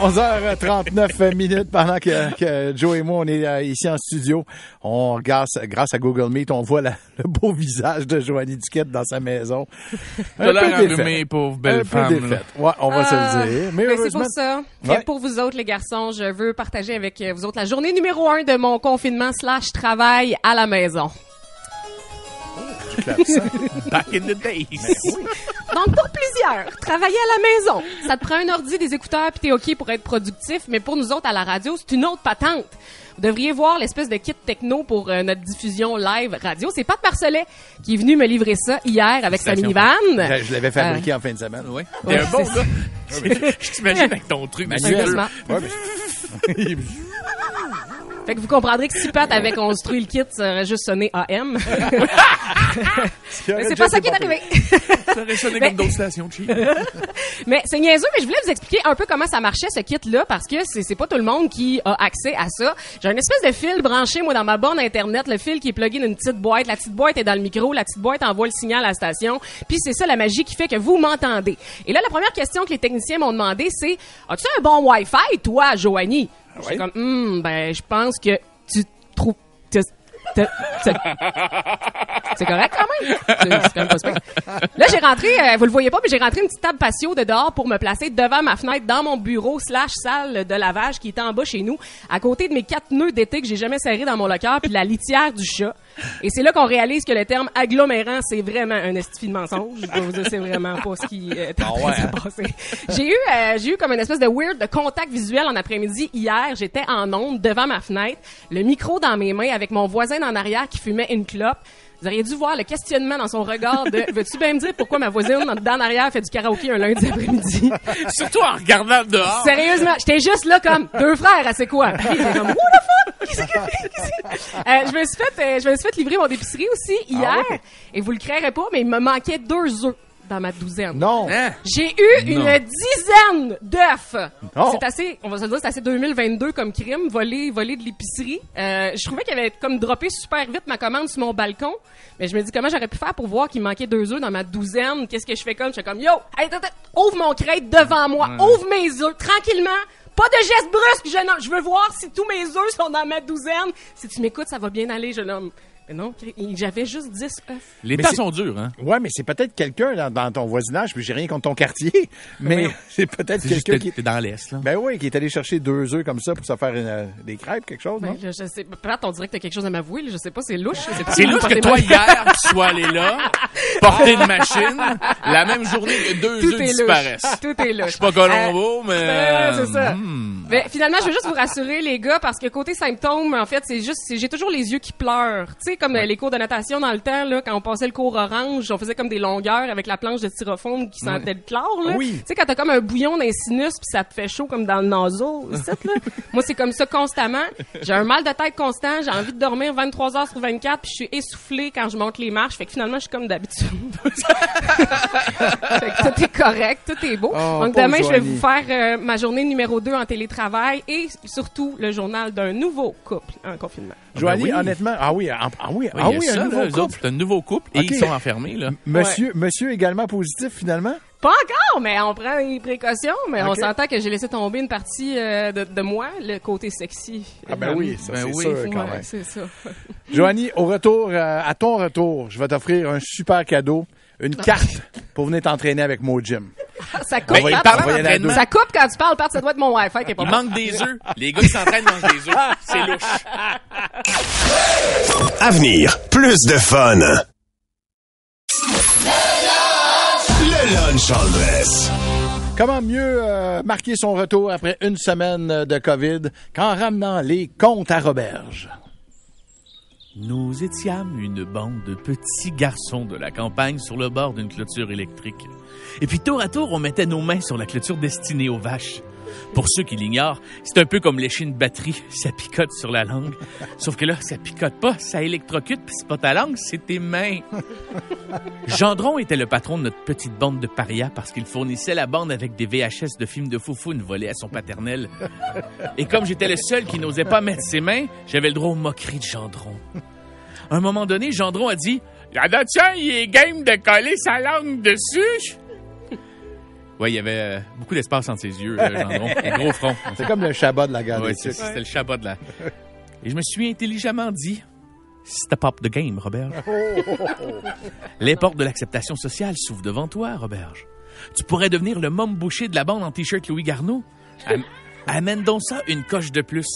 11h39 minutes pendant que, que Joe et moi, on est euh, ici en studio. On, grâce, grâce à Google Meet, on voit la- le beau visage de Joanie Duquette dans sa maison. T'as l'air défaite. pauvre Un belle peu femme. là. défaite. Ouais, on va se le dire. Mais c'est pour ça que Ouais. pour vous autres, les garçons, je veux partager avec vous autres la journée numéro un de mon confinement slash travail à la maison. Back in the days. Donc, pour plusieurs, travailler à la maison, ça te prend un ordi, des écouteurs, puis t'es OK pour être productif, mais pour nous autres à la radio, c'est une autre patente. Vous devriez voir l'espèce de kit techno pour euh, notre diffusion live radio. C'est Pat Marcelet qui est venu me livrer ça hier avec sa minivan. je, je l'avais fabriqué en fin de semaine. Ouais. Ouais, T'es un bon c'est gars. Je t'imagine avec ton truc. Manuel. Sérieusement. Ouais, mais- Fait que vous comprendrez que si Pat avait construit le kit, ça aurait juste sonné AM. Mais c'est pas ça qui est arrivé. Ça aurait sonné comme d'autres stations de cheap. Mais c'est niaiseux, mais je voulais vous expliquer un peu comment ça marchait ce kit-là parce que c'est c'est pas tout le monde qui a accès à ça. J'ai une espèce de fil branché moi dans ma borne internet, le fil qui est plugué dans une petite boîte. La petite boîte est dans le micro, la petite boîte envoie le signal à la station. Puis c'est ça la magie qui fait que vous m'entendez. Et là la première question que les techniciens m'ont demandé c'est as-tu un bon Wi-Fi toi, Joanie J'étais comme Hum, ben je pense que tu trouves c'est correct quand même. C'est c'est quand même pas super. Là, j'ai rentré, euh, vous le voyez pas, mais j'ai rentré une petite table patio de dehors pour me placer devant ma fenêtre dans mon bureau slash salle de lavage qui était en bas chez nous, à côté de mes quatre nœuds d'été que j'ai jamais serrés dans mon locker puis la litière du chat. Et c'est là qu'on réalise que le terme agglomérant, c'est vraiment un estifi de mensonge. Je dois vous dire, c'est vraiment pas ce qui est en train de se passer. J'ai eu, euh, j'ai eu comme une espèce de weird de contact visuel en après-midi hier. J'étais en onde devant ma fenêtre, le micro dans mes mains avec mon voisin en arrière qui fumait une clope. Vous auriez dû voir le questionnement dans son regard de veux-tu bien me dire pourquoi ma voisine en arrière fait du karaoké un lundi après-midi? Surtout en regardant dehors. Sérieusement, j'étais juste là comme deux frères, c'est quoi? Puis comme What the fuck? Qu'est-ce que qu'est-ce que- Euh, je me suis fait euh, je me suis fait livrer mon épicerie aussi hier et vous le créerez pas mais il me manquait deux œufs dans ma douzaine. Non. Hein? J'ai eu une dizaine d'œufs. C'est assez, on va se le dire, c'est assez 2022 comme crime, voler, voler de l'épicerie. Euh, je trouvais qu'il avait comme droppé super vite ma commande sur mon balcon, mais je me dis comment j'aurais pu faire pour voir qu'il manquait deux œufs dans ma douzaine? Qu'est-ce que je fais comme? Je fais comme, yo, hey, attends, attends, ouvre mon crate devant moi, ouvre mes œufs, tranquillement. Pas de geste brusque, jeune homme. Je veux voir si tous mes œufs sont dans ma douzaine. Si tu m'écoutes, ça va bien aller, jeune homme. Non, j'avais juste 10 œufs. Les temps sont durs, hein? Ouais, mais c'est peut-être quelqu'un dans, dans ton voisinage, puis j'ai rien contre ton quartier, mais c'est peut-être quelqu'un que qui... t'es dans l'Est, là. Ben oui, qui est allé chercher deux œufs comme ça pour se faire une, euh, des crêpes, quelque chose, non? Ben, je, je sais, peut-être on dirait que t'as quelque chose à m'avouer, là. je sais pas, c'est louche. C'est louche que toi, hier, tu sois allé là, porter une machine, la même journée que deux œufs est disparaissent. Tout est louche. Je suis pas Colombo, mais... Euh, c'est ça. hmm. Mais finalement, je veux juste vous rassurer, les gars, parce que côté symptômes, en fait, c'est juste, j'ai toujours les yeux qui pleurent. Tu sais, comme euh, les cours de natation dans le temps, là, quand on passait le cours orange, on faisait comme des longueurs avec la planche de styrofoam qui sentait le chlore, là. Oui. Tu sais, quand t'as comme un bouillon dans les sinus puis ça te fait chaud comme dans le là. Moi, c'est comme ça constamment. J'ai un mal de tête constant, j'ai envie de dormir 23 heures sur 24 puis je suis essoufflée quand je monte les marches. Fait que finalement, je suis comme d'habitude. fait que tout est correct, tout est beau. Oh, Donc demain, je vais vous faire euh, ma journée numéro 2 en télétravail et surtout le journal d'un nouveau couple en confinement. Joanie, oui. honnêtement, ah oui, ah, ah oui, Oui, ah oui, ça, un nouveau eux autres, couple. c'est un nouveau couple et ils sont enfermés, là. Monsieur, monsieur également positif, finalement? Pas encore, mais on prend les précautions, mais on s'entend que j'ai laissé tomber une partie euh, de, de moi, le côté sexy. Ah ben oui, ça Ben c'est oui, sûr Ouais, quand même. c'est ça. Joanie, au retour, euh, à ton retour, je vais t'offrir un super cadeau, une Ah. carte pour venir t'entraîner avec Mo Gym. Ça coupe, Ben, deux. ça coupe quand tu parles, ça doit être mon Wi-Fi qui est pas Il manque des œufs. Les gars qui s'entraînent mangent des œufs. C'est louche. Avenir, plus de fun. Le lunch en dress. Comment mieux euh, marquer son retour après une semaine euh, de COVID qu'en ramenant les comptes à Roberge? Nous étions une bande de petits garçons de la campagne sur le bord d'une clôture électrique. Et puis tour à tour, on mettait nos mains sur la clôture destinée aux vaches. Pour ceux qui l'ignorent, c'est un peu comme lécher une batterie, ça picote sur la langue. Sauf que là, ça picote pas, ça électrocute, puis c'est pas ta langue, c'est tes mains. Gendron était le patron de notre petite bande de parias parce qu'il fournissait la bande avec des VHS de films de foufounes volés à son paternel. Et comme j'étais le seul qui n'osait pas mettre ses mains, j'avais le droit aux moqueries de Gendron. À un moment donné, Gendron a dit La tiens, il est game de coller sa langue dessus. Ouais, il y avait euh, beaucoup d'espace entre ses yeux, Gendron. Un gros front. C'est comme le Shabbat de la gare c'était le chabat de la. Et je me suis intelligemment dit Step up the game, Roberge. Les portes de l'acceptation sociale s'ouvrent devant toi, Roberge. Tu pourrais devenir le môme boucher de la bande en t-shirt Louis Garneau. Am- Amène donc ça une coche de plus.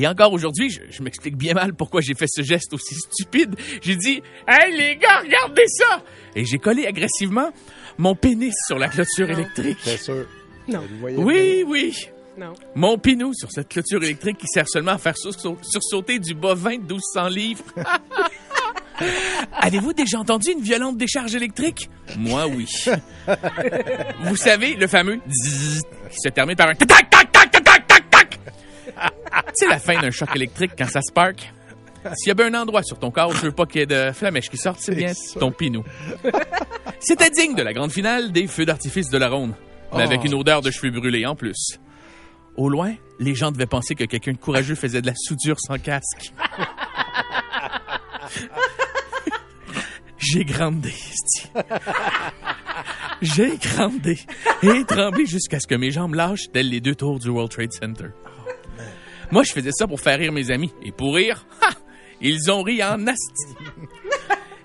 Et encore aujourd'hui, je, je m'explique bien mal pourquoi j'ai fait ce geste aussi stupide. J'ai dit Hey les gars, regardez ça! Et j'ai collé agressivement mon pénis sur la clôture électrique. C'est sûr. Non. Vous voyez Oui, oui. Non. Mon pinou sur cette clôture électrique qui sert seulement à faire sursau- sursauter du bovin de 1200 livres. Avez-vous déjà entendu une violente décharge électrique? Moi, oui. Vous savez, le fameux zzzz qui se termine par un tac tac. C'est la fin d'un choc électrique quand ça spark. S'il y a bien un endroit sur ton corps où tu veux pas qu'il y ait de flamèche qui sorte, c'est bien ton pinou. C'était digne de la grande finale des feux d'artifice de la ronde, mais avec Oh. une odeur de cheveux brûlés en plus. Au loin, les gens devaient penser que quelqu'un de courageux faisait de la soudure sans casque. J'ai grandé, esti. J'ai grandé et tremblé jusqu'à ce que mes jambes lâchent telles les deux tours du World Trade Center. Moi, je faisais ça pour faire rire mes amis. Et pour rire, ha! ils ont ri en asti.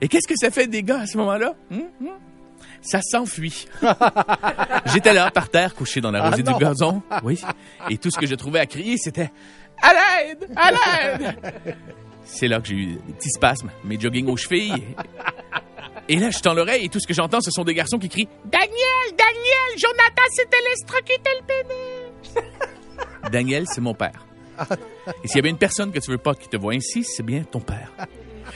Et qu'est-ce que ça fait des gars à ce moment-là? Hum, hum? Ça s'enfuit. J'étais là, par terre, couché dans la Ah rosée du gazon. Oui. Et tout ce que je trouvais à crier, c'était À l'aide! À l'aide! C'est là que j'ai eu des petits spasmes, mes jogging aux chevilles. Et là, je tends l'oreille et tout ce que j'entends, ce sont des garçons qui crient Daniel! Daniel! Jonathan s'est électrocuté le pénis! Daniel, c'est mon père. Et s'il y avait une personne que tu veux pas qui te voit ainsi, c'est bien ton père.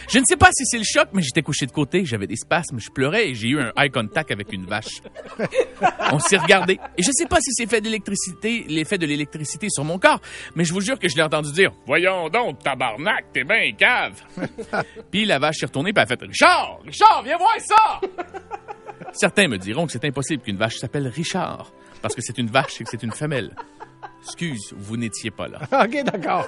Je ne sais pas si c'est le choc, mais j'étais couché de côté, j'avais des spasmes, je pleurais et j'ai eu un eye contact avec une vache. On s'est regardé. Et je ne sais pas si c'est fait d'électricité, l'effet de l'électricité sur mon corps, mais je vous jure que je l'ai entendu dire Voyons donc, tabarnak, t'es bien cave. Puis la vache s'est retournée et a fait Richard, Richard, viens voir ça. Certains me diront que c'est impossible qu'une vache s'appelle Richard, parce que c'est une vache et que c'est une femelle. Excuse, vous n'étiez pas là. OK, d'accord.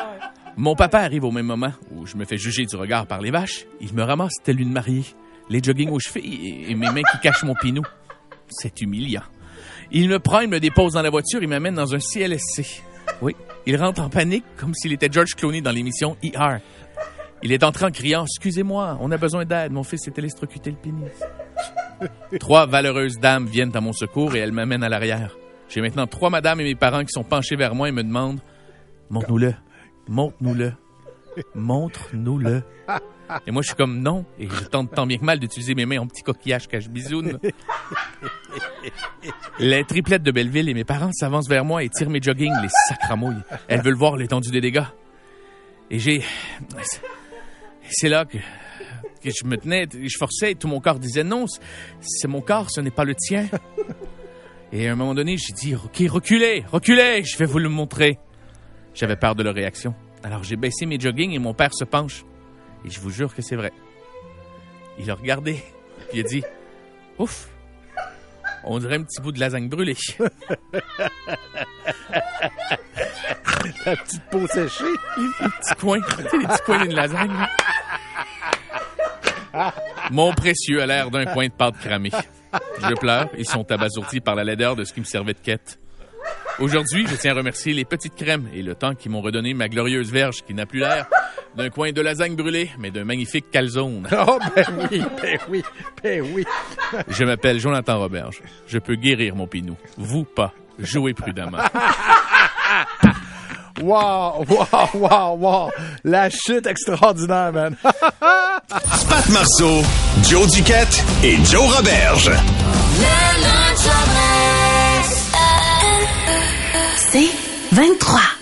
Mon papa arrive au même moment où je me fais juger du regard par les vaches. Il me ramasse telle une mariée, les jogging aux chevilles et, et mes mains qui cachent mon pinou. C'est humiliant. Il me prend, il me dépose dans la voiture, il m'amène dans un CLSC. Oui, il rentre en panique comme s'il était George Clooney dans l'émission ER. Il est entré en criant Excusez-moi, on a besoin d'aide, mon fils s'est électrocuté le pénis. Trois valeureuses dames viennent à mon secours et elles m'amènent à l'arrière. J'ai maintenant trois madames et mes parents qui sont penchés vers moi et me demandent Montre-nous-le. Montre-nous-le. Montre-nous-le. Et moi, je suis comme non. Et je tente tant bien que mal d'utiliser mes mains en petit coquillage cache-bisoune. Les triplettes de Belleville et mes parents s'avancent vers moi et tirent mes jogging, les sacramouilles. Elles veulent voir l'étendue des dégâts. Et j'ai... C'est là que, je me tenais, je forçais tout mon corps disait non, c'est mon corps, ce n'est pas le tien. Et à un moment donné, j'ai dit, OK, reculez, reculez, je vais vous le montrer. J'avais peur de leur réaction. Alors j'ai baissé mes jogging et mon père se penche. Et je vous jure que c'est vrai. Il a regardé, puis il a dit, ouf, on dirait un petit bout de lasagne brûlée. La petite peau séchée. petits coins, tu sais, les petits coins d'une lasagne. Mon précieux a l'air d'un coin de pâte cramée. Je pleure, ils sont abasourdis par la laideur de ce qui me servait de quête. Aujourd'hui, je tiens à remercier les petites crèmes et le temps qui m'ont redonné ma glorieuse verge qui n'a plus l'air d'un coin de lasagne brûlée, mais d'un magnifique calzone. Oh, ben oui, ben oui, ben oui. Je m'appelle Jonathan Roberge. Je peux guérir mon pinou. Vous pas. Jouez prudemment. Wow, wow, wow, wow. La chute extraordinaire, man. Pat Marceau, Joe Duquette et Joe Roberge. C'est 23.